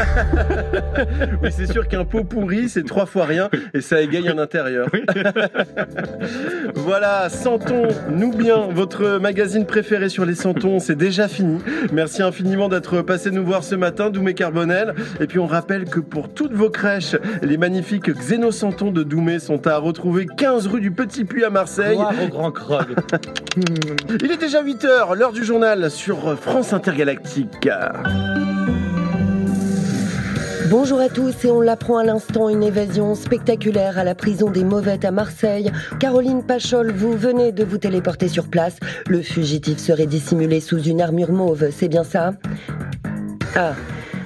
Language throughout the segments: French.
oui, c'est sûr qu'un pot pourri, c'est trois fois rien et ça égaye en intérieur. voilà, Santons-nous bien, votre magazine préféré sur les santons, c'est déjà fini. Merci infiniment d'être passé nous voir ce matin, Doumé Carbonel. Et puis on rappelle que pour toutes vos crèches, les magnifiques xénosantons de Doumé sont à retrouver 15 rue du Petit Puy à Marseille. au grand Krog. Il est déjà 8h, l'heure du journal sur France Intergalactique. Bonjour à tous et on l'apprend à l'instant, une évasion spectaculaire à la prison des Mauvettes à Marseille. Caroline Pachol, vous venez de vous téléporter sur place. Le fugitif serait dissimulé sous une armure mauve, c'est bien ça? Ah,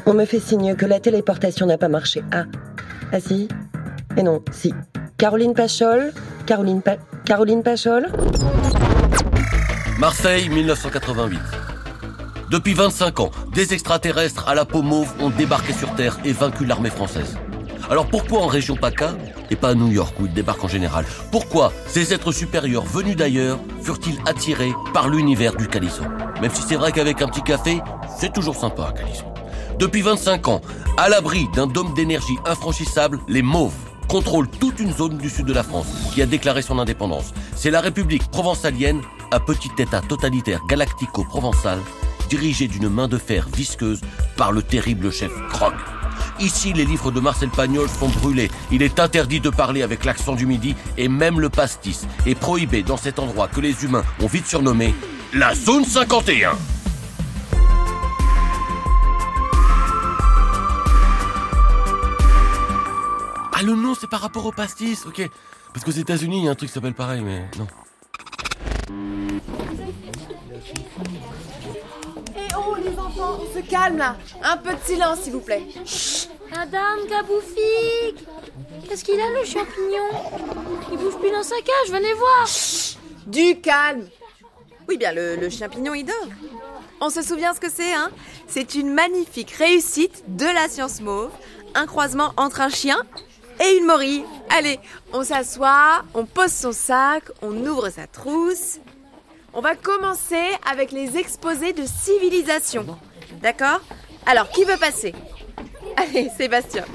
on me fait signe que la téléportation n'a pas marché. Ah, ah si Et non, si. Caroline Pachol Caroline, Caroline Pachol? Marseille, 1988. Depuis 25 ans, des extraterrestres à la peau mauve ont débarqué sur Terre et vaincu l'armée française. Alors pourquoi en région PACA et pas à New York où ils débarquent en général? Pourquoi ces êtres supérieurs venus d'ailleurs furent-ils attirés par l'univers du Calisson Même si c'est vrai qu'avec un petit café, c'est toujours sympa Calisson. Depuis 25 ans, à l'abri d'un dôme d'énergie infranchissable, les mauves contrôlent toute une zone du sud de la France qui a déclaré son indépendance. C'est la République provençalienne, un petit état totalitaire galactico-provençal dirigé d'une main de fer visqueuse par le terrible chef Krog. Ici, les livres de Marcel Pagnol sont brûlés. Il est interdit de parler avec l'accent du midi et même le pastis est prohibé dans cet endroit que les humains ont vite surnommé la zone 51. Ah, le nom, c'est par rapport au pastis, ok. Parce qu'aux États-Unis, il y a un truc qui s'appelle pareil, mais non. On se calme là. Un peu de silence, s'il vous plaît. Madame Gaboufik Qu'est-ce qu'il a le champignon Il bouge plus dans sa cage, venez voir Du calme Oui, bien, le, le champignon, il dort. On se souvient ce que c'est, hein C'est une magnifique réussite de la science mauve. Un croisement entre un chien et une morille. Allez, on s'assoit, on pose son sac, on ouvre sa trousse. On va commencer avec les exposés de civilisation. D'accord Alors, qui veut passer? Allez, Sébastien.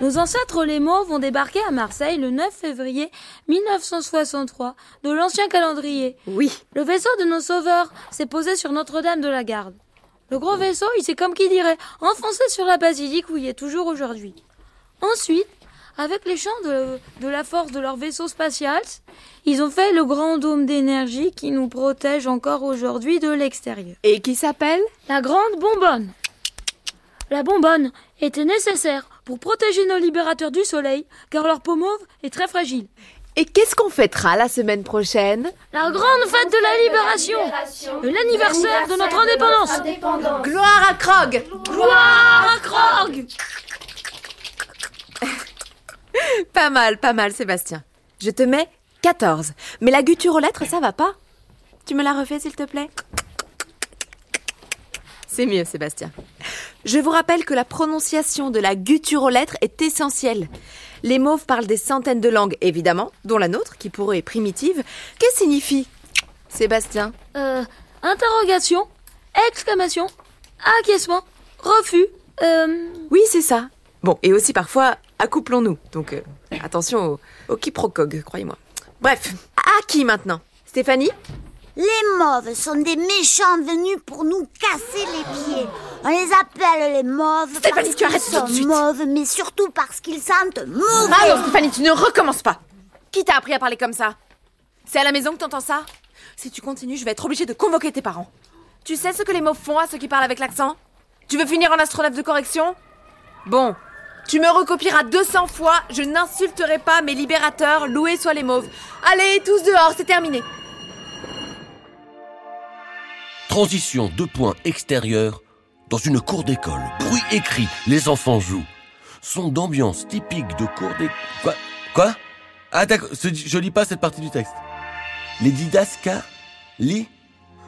Nos ancêtres les vont débarquer à Marseille le 9 février 1963 de l'ancien calendrier. Oui. Le vaisseau de nos sauveurs s'est posé sur Notre-Dame de la Garde. Le gros vaisseau, il s'est comme qui dirait enfoncé sur la basilique où il est toujours aujourd'hui. Ensuite, avec les champs de, de, la force de leur vaisseau spatial, ils ont fait le grand dôme d'énergie qui nous protège encore aujourd'hui de l'extérieur. Et qui s'appelle La Grande Bonbonne. La bonbonne était nécessaire pour protéger nos libérateurs du soleil, car leur peau mauve est très fragile. Et qu'est-ce qu'on fêtera la semaine prochaine? La grande fête de la libération, l'anniversaire de notre indépendance. indépendance. Gloire à Krog Gloire à Krog Pas mal, pas mal, Sébastien. Je te mets 14. Mais la guture aux lettres, ça va pas? Tu me la refais, s'il te plaît? C'est mieux, Sébastien. Je vous rappelle que la prononciation de la guture aux lettres est essentielle. Les mauves parlent des centaines de langues, évidemment, dont la nôtre, qui pour eux est primitive. Qu'est-ce signifie Sébastien? Euh, interrogation, exclamation, acquiescement, refus, euh... Oui, c'est ça. Bon, et aussi parfois, accouplons-nous. Donc, euh, attention au, au croyez-moi. Bref, à qui maintenant? Stéphanie? Les mauves sont des méchants venus pour nous casser les pieds. On les appelle les mauves Stéphanie, parce tu arrêtes tout de sont suite. mauves, mais surtout parce qu'ils sentent mauvais. Alors, Stéphanie, tu ne recommences pas. Qui t'a appris à parler comme ça? C'est à la maison que t'entends ça? Si tu continues, je vais être obligée de convoquer tes parents. Tu sais ce que les mauves font à ceux qui parlent avec l'accent? Tu veux finir en astronef de correction? Bon, tu me recopieras 200 fois, je n'insulterai pas mes libérateurs, loués soient les mauves. Allez, tous dehors, c'est terminé. Transition de points extérieurs dans une cour d'école. Bruit écrit, les enfants jouent. Son d'ambiance typique de cour d'école. Quoi? Quoi? Ah d'accord, je lis pas cette partie du texte. Les didascales Lis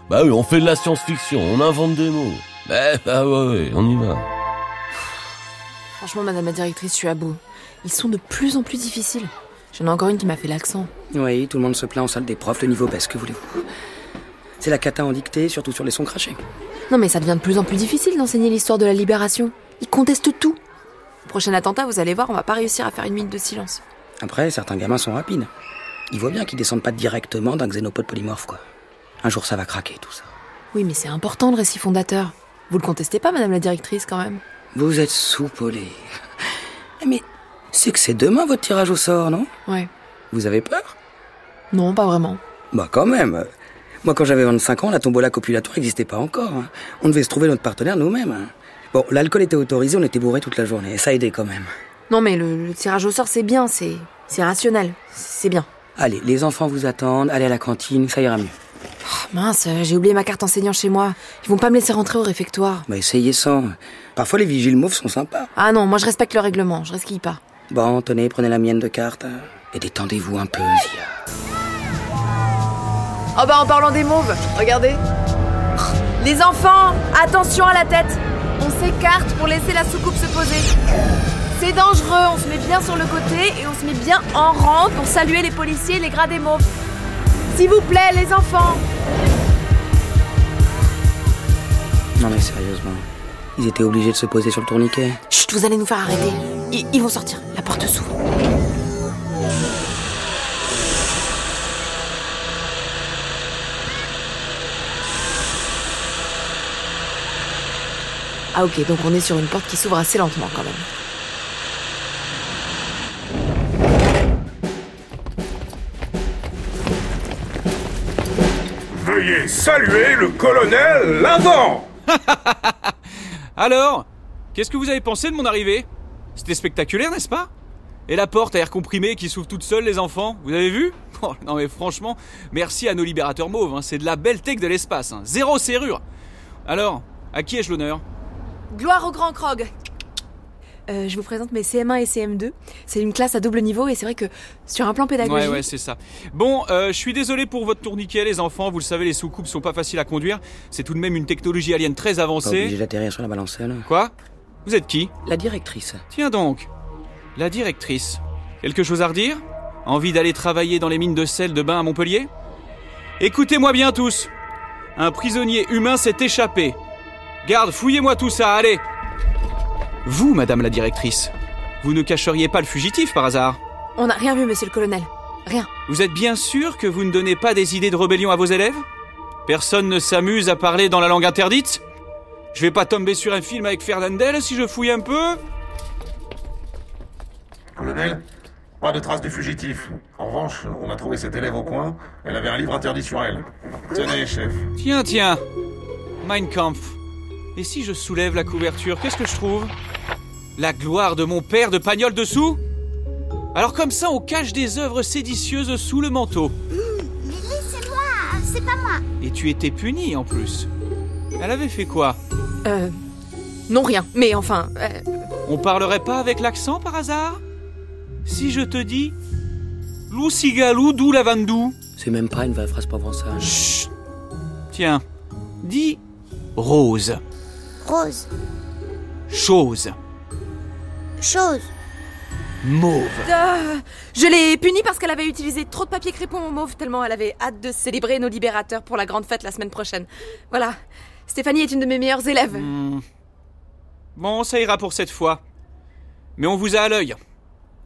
Bah oui, on fait de la science-fiction, on invente des mots. Bah, bah ouais, ouais, on y va. Franchement, madame la directrice, je suis à bout. Ils sont de plus en plus difficiles. J'en ai encore une qui m'a fait l'accent. Oui, tout le monde se plaint en salle des profs, le niveau baisse, que voulez-vous C'est la cata en dictée, surtout sur les sons crachés. Non mais ça devient de plus en plus difficile d'enseigner l'histoire de la libération. Ils contestent tout. Au prochain attentat, vous allez voir, on va pas réussir à faire une minute de silence. Après, certains gamins sont rapides. Ils voient bien qu'ils descendent pas directement d'un xénopode polymorphe, quoi. Un jour, ça va craquer, tout ça. Oui, mais c'est important le récit fondateur. Vous le contestez pas, madame la directrice, quand même Vous êtes soupolé. Mais c'est que c'est demain votre tirage au sort, non? Ouais. Vous avez peur? Non, pas vraiment. Bah quand même. Moi, quand j'avais 25 ans, la tombola copulatoire n'existait pas encore. hein. On devait se trouver notre partenaire nous-mêmes. hein. Bon, l'alcool était autorisé, on était bourré toute la journée. Ça aidait quand même. Non, mais le, le tirage au sort, c'est bien, c'est c'est rationnel. C'est bien. Allez, les enfants vous attendent, allez à la cantine, ça ira mieux. Mince, j'ai oublié ma carte enseignant chez moi. Ils vont pas me laisser rentrer au réfectoire. Bah essayez sans. Parfois, les vigiles mauves sont sympas. Ah non, moi je respecte le règlement, je risque pas. Bon, tenez, prenez la mienne de carte. Et détendez-vous un peu, Zia. Oh bah en parlant des mauves, regardez. Les enfants, attention à la tête. On s'écarte pour laisser la soucoupe se poser. C'est dangereux, on se met bien sur le côté et on se met bien en rang pour saluer les policiers et les gradés mauves. S'il vous plaît, les enfants. Non mais sérieusement, ils étaient obligés de se poser sur le tourniquet. Chut, vous allez nous faire arrêter. Ils, ils vont sortir, la porte s'ouvre. Ah ok, donc on est sur une porte qui s'ouvre assez lentement quand même. Veuillez saluer le colonel Lavant Alors, qu'est-ce que vous avez pensé de mon arrivée? C'était spectaculaire, n'est-ce pas? Et la porte à air comprimé qui s'ouvre toute seule, les enfants Vous avez vu? Oh, Non mais franchement, merci à nos libérateurs mauves, hein, c'est de la belle tech de l'espace, hein. zéro serrure. Alors, à qui ai-je l'honneur? Gloire au grand Krog Euh, je vous présente mes CM1 et CM2. C'est une classe à double niveau et c'est vrai que sur un plan pédagogique. Ouais, ouais, c'est ça. Bon, euh, je suis désolé pour votre tourniquet, les enfants. Vous le savez, les soucoupes sont pas faciles à conduire. C'est tout de même une technologie alien très Pas obligé avancée. d'atterrir sur la balancelle. Quoi? Vous êtes qui? La directrice. Tiens donc, la directrice. Quelque chose à redire? Envie d'aller travailler dans les mines de sel de bain à Montpellier? Écoutez-moi bien tous. Un prisonnier humain s'est échappé. Garde, fouillez-moi tout ça, allez Vous, madame la directrice, vous ne cacheriez pas le fugitif par hasard On n'a rien vu, monsieur le colonel. Rien. Vous êtes bien sûr que vous ne donnez pas des idées de rébellion à vos élèves? Personne ne s'amuse à parler dans la langue interdite? Je vais pas tomber sur un film avec Fernandel si je fouille un peu? Colonel, pas de traces du fugitif. En revanche, on a trouvé cette élève au coin. Elle avait un livre interdit sur elle. Tenez, chef. Tiens, tiens Mein Kampf. Et si je soulève la couverture, qu'est-ce que je trouve? La gloire de mon père de Pagnol dessous? Alors comme ça, on cache des œuvres séditieuses sous le manteau. Mais laissez-moi, c'est pas moi. Et tu étais puni en plus. Elle avait fait quoi? Euh. Non, rien. Mais enfin. euh, On parlerait pas avec l'accent par hasard? Si je te dis Lousigalou dou lavandou C'est même pas une vraie phrase provençale. Chut Tiens, dis rose, Rose, chose, chose. mauve. euh, je l'ai punie parce qu'elle avait utilisé trop de papier crépon au mauve tellement elle avait hâte de célébrer nos libérateurs pour la grande fête la semaine prochaine. Voilà. Stéphanie est une de mes meilleures élèves. Hmm. Bon, ça ira pour cette fois. Mais on vous a à l'œil.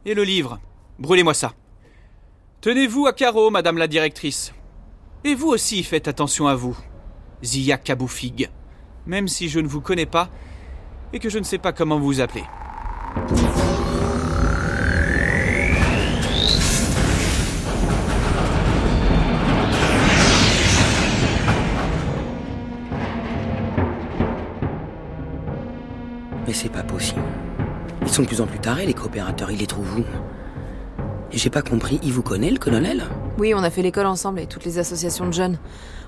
Et le livre Brûlez-moi ça. Tenez-vous à carreau, madame la directrice. Et vous aussi faites attention à vous, Zia Kaboufig. Même si je ne vous connais pas et que je ne sais pas comment vous appelez. Mais c'est pas possible. Ils sont de plus en plus tarés, les coopérateurs. Ils les trouvent où? Et j'ai pas compris, il vous connaît, le colonel? Oui, on a fait l'école ensemble et toutes les associations de jeunes.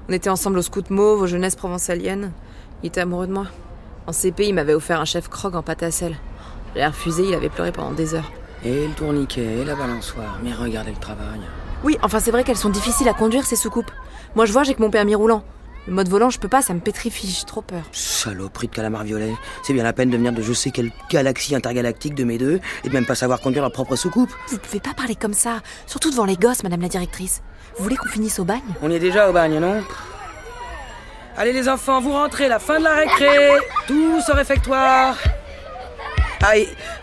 On était ensemble au Scout Mauve, aux Jeunesses Provençaliennes. Il était amoureux de moi. En CP, il m'avait offert un chef croque en pâte à sel. J'ai refusé, il avait pleuré pendant des heures. Et le tourniquet, et la balançoire. Mais regardez le travail. Oui, enfin c'est vrai qu'elles sont difficiles à conduire ces soucoupes. Moi je vois, j'ai que mon permis roulant. Le mode volant, je peux pas, ça me pétrifie, j'ai trop peur. Saloperie de calamar violet. C'est bien la peine de venir de je sais quelle galaxie intergalactique de mes deux et de même pas savoir conduire leur propre soucoupe. Vous pouvez pas parler comme ça, surtout devant les gosses, madame la directrice. Vous voulez qu'on finisse au bagne? On y est déjà au bagne, non? Allez les enfants, vous rentrez, la fin de la récré Tous au réfectoire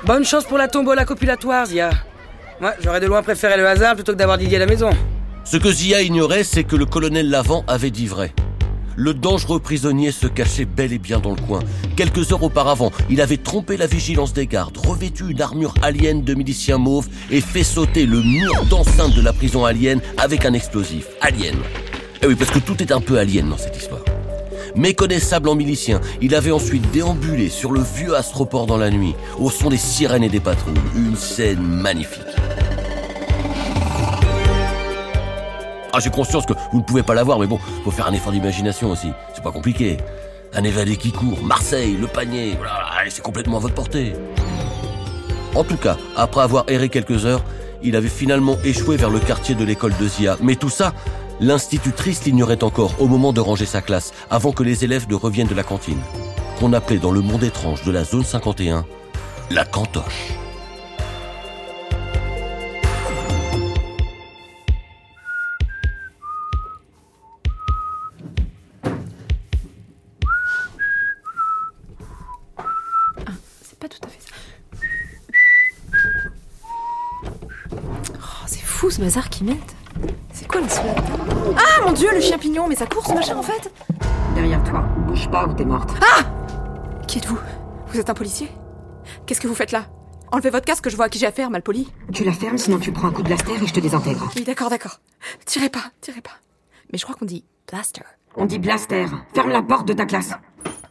bonne chance pour la tombola copulatoire, Zia. Moi, j'aurais de loin préféré le hasard plutôt que d'avoir Didier à la maison. Ce que Zia ignorait, c'est que le colonel Lavant avait dit vrai. Le dangereux prisonnier se cachait bel et bien dans le coin. Quelques heures auparavant, il avait trompé la vigilance des gardes, revêtu une armure alien de milicien mauve et fait sauter le mur d'enceinte de la prison alien avec un explosif. Alien. Eh oui, parce que tout est un peu alien dans cette histoire. Méconnaissable en milicien, il avait ensuite déambulé sur le vieux astroport dans la nuit, au son des sirènes et des patrouilles. Une scène magnifique. Ah, j'ai conscience que vous ne pouvez pas l'avoir, mais bon, faut faire un effort d'imagination aussi. C'est pas compliqué. Un évadé qui court, Marseille, le panier, voilà, c'est complètement à votre portée. En tout cas, après avoir erré quelques heures, il avait finalement échoué vers le quartier de l'école de Zia. Mais tout ça, l'institutrice l'ignorait encore au moment de ranger sa classe, avant que les élèves ne reviennent de la cantine, qu'on appelait dans le monde étrange de la zone 51 la cantoche. C'est pas tout à fait ça. Oh, c'est fou ce bazar qu'ils mettent. C'est quoi le sweat Ah mon dieu, le chien pignon, mais ça court ce machin en fait Derrière toi, bouge pas ou t'es morte. Ah Qui êtes-vous Vous êtes un policier Qu'est-ce que vous faites là Enlevez votre casque, je vois à qui j'ai affaire, malpoli. Tu la fermes, sinon tu prends un coup de blaster et je te désintègre. Oui, d'accord, d'accord. Tirez pas, tirez pas. Mais je crois qu'on dit blaster. On dit blaster. Ferme la porte de ta classe.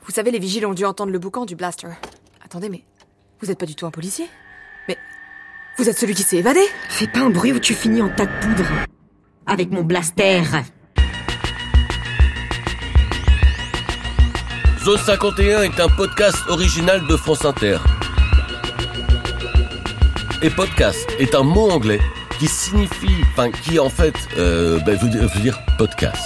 Vous savez, les vigiles ont dû entendre le boucan du blaster. Attendez, mais vous êtes pas du tout un policier vous êtes celui qui s'est évadé Fais pas un bruit ou tu finis en tas de poudre. Avec mon blaster. Zone 51 est un podcast original de France Inter. Et podcast est un mot anglais qui signifie, enfin qui en fait euh, ben, veut, dire- veut dire podcast.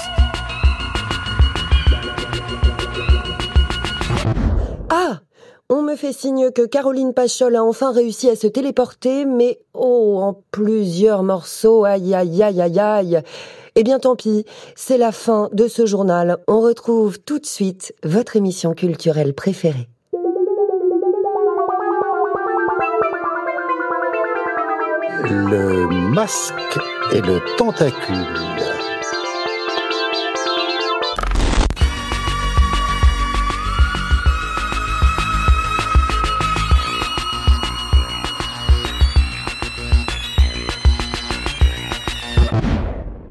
On me fait signe que Caroline Pachol a enfin réussi à se téléporter, mais oh, en plusieurs morceaux, aïe aïe aïe aïe aïe. Eh bien tant pis, c'est la fin de ce journal. On retrouve tout de suite votre émission culturelle préférée. Le masque et le tentacule.